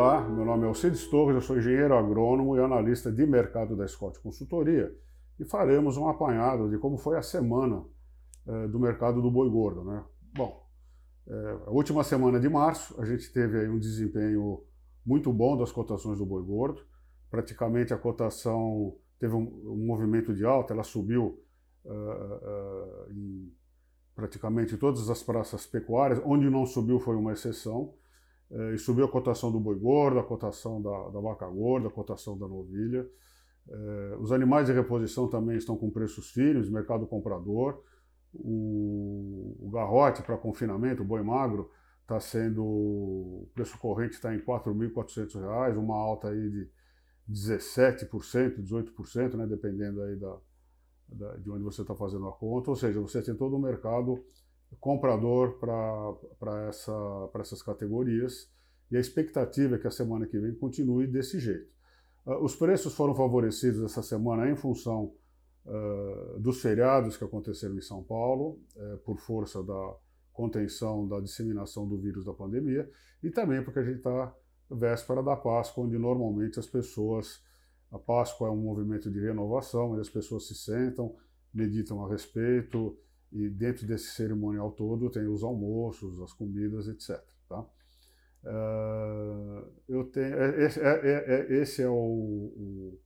Olá, meu nome é Alcides Torres, eu sou engenheiro agrônomo e analista de mercado da Scott Consultoria e faremos um apanhado de como foi a semana eh, do mercado do boi gordo. Né? Bom, eh, a última semana de março a gente teve aí um desempenho muito bom das cotações do boi gordo, praticamente a cotação teve um, um movimento de alta, ela subiu uh, em praticamente todas as praças pecuárias, onde não subiu foi uma exceção, e subiu a cotação do boi gordo, a cotação da, da vaca gorda, a cotação da novilha. Uh, os animais de reposição também estão com preços firmes, mercado comprador. O, o garrote para confinamento, o boi magro, está sendo. O preço corrente está em R$ 4.400, uma alta aí de 17%, 18%, né, dependendo aí da, da, de onde você está fazendo a conta. Ou seja, você tem todo o mercado comprador para essa, essas categorias e a expectativa é que a semana que vem continue desse jeito. Uh, os preços foram favorecidos essa semana em função uh, dos feriados que aconteceram em São Paulo, uh, por força da contenção da disseminação do vírus da pandemia, e também porque a gente está véspera da Páscoa, onde normalmente as pessoas. A Páscoa é um movimento de renovação, onde as pessoas se sentam, meditam a respeito, e dentro desse cerimonial todo tem os almoços, as comidas, etc. Tá? Uh, eu tenho, é, esse, é, é, é, esse é o, o,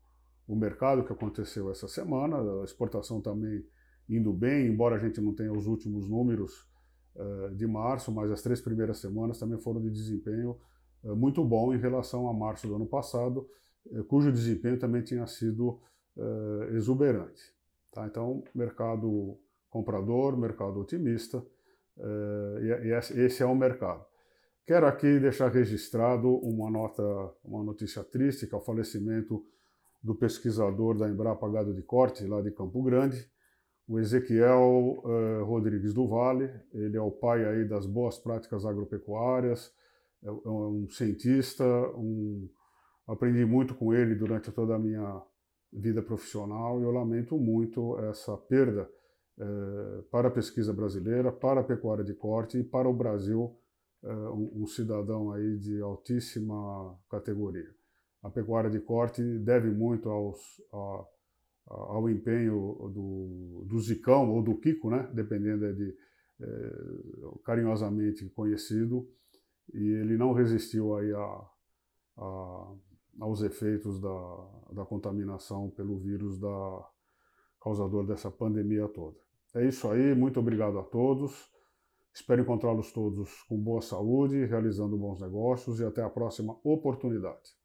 o, mercado que aconteceu essa semana, a exportação também indo bem, embora a gente não tenha os últimos números uh, de março, mas as três primeiras semanas também foram de desempenho eh, muito bom em relação a março do ano passado, eh, cujo desempenho também tinha sido uh, exuberante. Tá? Então, mercado comprador, mercado otimista, uh, e, e, esse é o mercado. Quero aqui deixar registrado uma nota, uma notícia triste, que é o falecimento do pesquisador da Embrapa Gado de Corte, lá de Campo Grande, o Ezequiel uh, Rodrigues do Vale. Ele é o pai aí das boas práticas agropecuárias, é, é um cientista, um, aprendi muito com ele durante toda a minha vida profissional e eu lamento muito essa perda é, para a pesquisa brasileira, para a pecuária de corte e para o Brasil, é, um, um, cidadão aí de altíssima categoria. A pecuária de corte deve muito aos, a, ao empenho do, do Zicão ou do Kiko, né? dependendo de é, carinhosamente conhecido, e ele não resistiu aí a, a, aos efeitos da, da contaminação pelo vírus da, causador dessa pandemia toda. É isso aí, muito obrigado a todos. Espero encontrá-los todos com boa saúde, realizando bons negócios e até a próxima oportunidade.